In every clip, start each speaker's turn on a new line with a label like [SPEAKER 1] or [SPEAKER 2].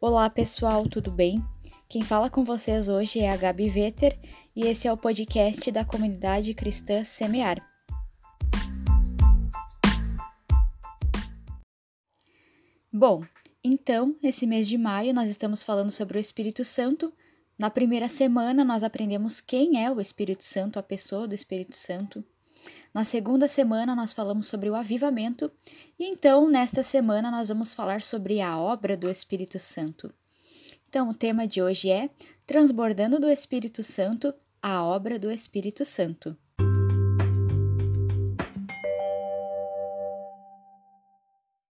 [SPEAKER 1] Olá pessoal, tudo bem? Quem fala com vocês hoje é a Gabi Vetter e esse é o podcast da comunidade cristã Semear. Bom, então, esse mês de maio nós estamos falando sobre o Espírito Santo. Na primeira semana nós aprendemos quem é o Espírito Santo, a pessoa do Espírito Santo. Na segunda semana, nós falamos sobre o avivamento, e então, nesta semana, nós vamos falar sobre a obra do Espírito Santo. Então, o tema de hoje é Transbordando do Espírito Santo, a obra do Espírito Santo.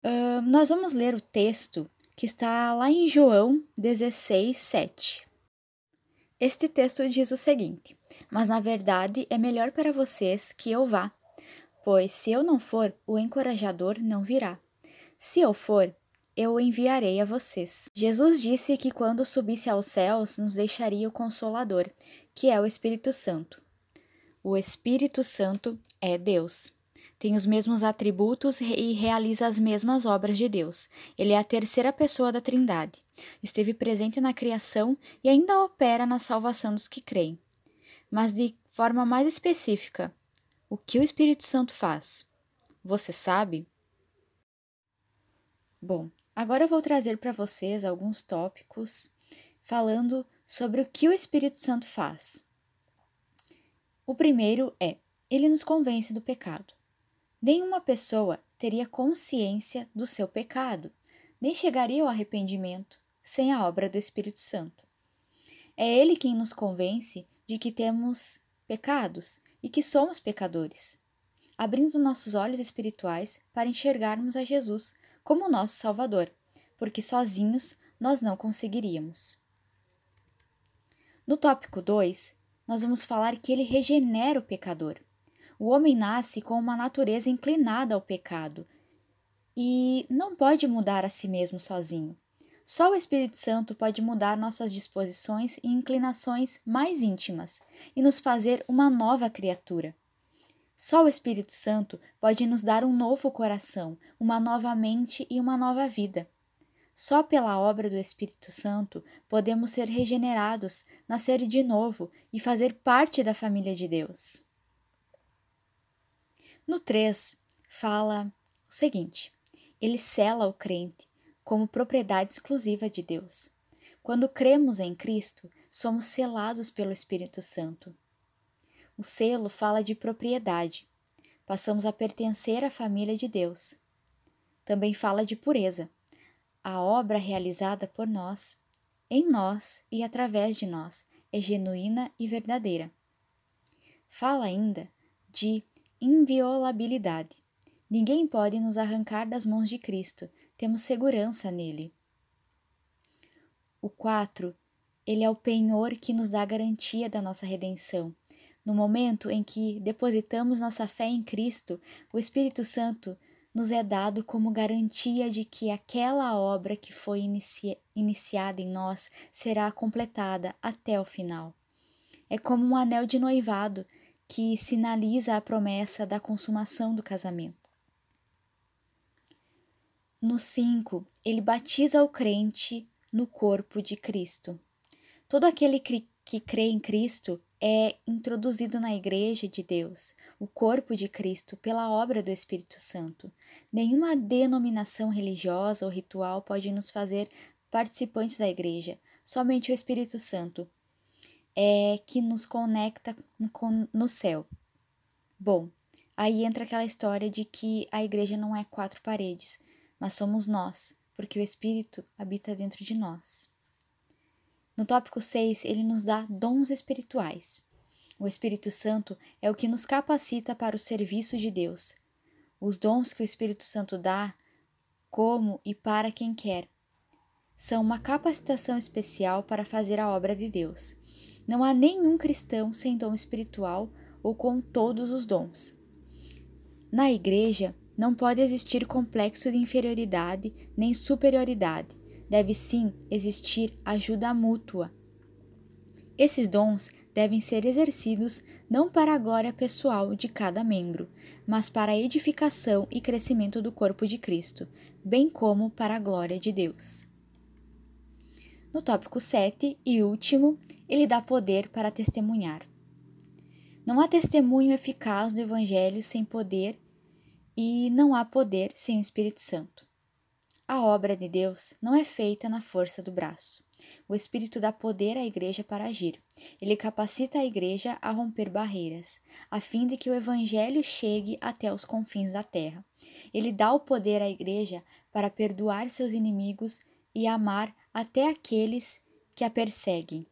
[SPEAKER 1] Uh, nós vamos ler o texto que está lá em João 16, 7. Este texto diz o seguinte: Mas na verdade é melhor para vocês que eu vá, pois se eu não for, o encorajador não virá. Se eu for, eu o enviarei a vocês. Jesus disse que quando subisse aos céus nos deixaria o Consolador, que é o Espírito Santo. O Espírito Santo é Deus tem os mesmos atributos e realiza as mesmas obras de Deus. Ele é a terceira pessoa da Trindade. Esteve presente na criação e ainda opera na salvação dos que creem. Mas de forma mais específica, o que o Espírito Santo faz? Você sabe? Bom, agora eu vou trazer para vocês alguns tópicos falando sobre o que o Espírito Santo faz. O primeiro é: ele nos convence do pecado. Nenhuma pessoa teria consciência do seu pecado, nem chegaria ao arrependimento sem a obra do Espírito Santo. É Ele quem nos convence de que temos pecados e que somos pecadores, abrindo nossos olhos espirituais para enxergarmos a Jesus como nosso Salvador, porque sozinhos nós não conseguiríamos. No tópico 2, nós vamos falar que ele regenera o pecador. O homem nasce com uma natureza inclinada ao pecado e não pode mudar a si mesmo sozinho. Só o Espírito Santo pode mudar nossas disposições e inclinações mais íntimas e nos fazer uma nova criatura. Só o Espírito Santo pode nos dar um novo coração, uma nova mente e uma nova vida. Só pela obra do Espírito Santo podemos ser regenerados, nascer de novo e fazer parte da família de Deus. No 3, fala o seguinte: ele sela o crente como propriedade exclusiva de Deus. Quando cremos em Cristo, somos selados pelo Espírito Santo. O selo fala de propriedade. Passamos a pertencer à família de Deus. Também fala de pureza. A obra realizada por nós, em nós e através de nós, é genuína e verdadeira. Fala ainda de inviolabilidade. Ninguém pode nos arrancar das mãos de Cristo, temos segurança nele. O 4. Ele é o penhor que nos dá garantia da nossa redenção. No momento em que depositamos nossa fé em Cristo, o Espírito Santo nos é dado como garantia de que aquela obra que foi inicia iniciada em nós será completada até o final. É como um anel de noivado que sinaliza a promessa da consumação do casamento. No 5, ele batiza o crente no corpo de Cristo. Todo aquele que crê em Cristo é introduzido na Igreja de Deus, o corpo de Cristo, pela obra do Espírito Santo. Nenhuma denominação religiosa ou ritual pode nos fazer participantes da Igreja, somente o Espírito Santo é que nos conecta com, no céu. Bom, aí entra aquela história de que a igreja não é quatro paredes, mas somos nós, porque o Espírito habita dentro de nós. No tópico 6, ele nos dá dons espirituais. O Espírito Santo é o que nos capacita para o serviço de Deus. Os dons que o Espírito Santo dá, como e para quem quer, são uma capacitação especial para fazer a obra de Deus. Não há nenhum cristão sem dom espiritual ou com todos os dons. Na igreja, não pode existir complexo de inferioridade nem superioridade. Deve sim existir ajuda mútua. Esses dons devem ser exercidos não para a glória pessoal de cada membro, mas para a edificação e crescimento do corpo de Cristo, bem como para a glória de Deus. No tópico 7 e último, ele dá poder para testemunhar. Não há testemunho eficaz do Evangelho sem poder e não há poder sem o Espírito Santo. A obra de Deus não é feita na força do braço. O Espírito dá poder à igreja para agir. Ele capacita a igreja a romper barreiras, a fim de que o Evangelho chegue até os confins da terra. Ele dá o poder à igreja para perdoar seus inimigos e amar até aqueles que a perseguem.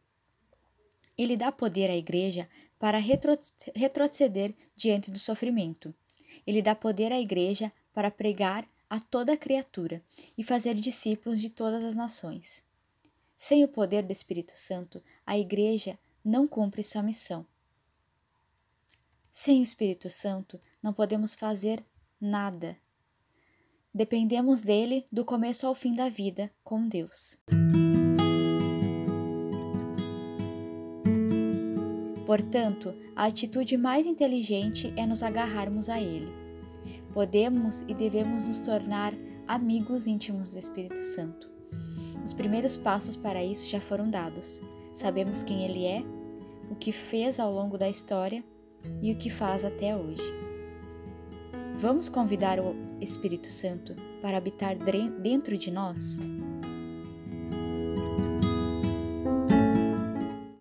[SPEAKER 1] Ele dá poder à igreja para retroceder diante do sofrimento. Ele dá poder à igreja para pregar a toda criatura e fazer discípulos de todas as nações. Sem o poder do Espírito Santo, a igreja não cumpre sua missão. Sem o Espírito Santo, não podemos fazer nada. Dependemos dele do começo ao fim da vida com Deus. Portanto, a atitude mais inteligente é nos agarrarmos a Ele. Podemos e devemos nos tornar amigos íntimos do Espírito Santo. Os primeiros passos para isso já foram dados. Sabemos quem Ele é, o que fez ao longo da história e o que faz até hoje. Vamos convidar o Espírito Santo para habitar dentro de nós?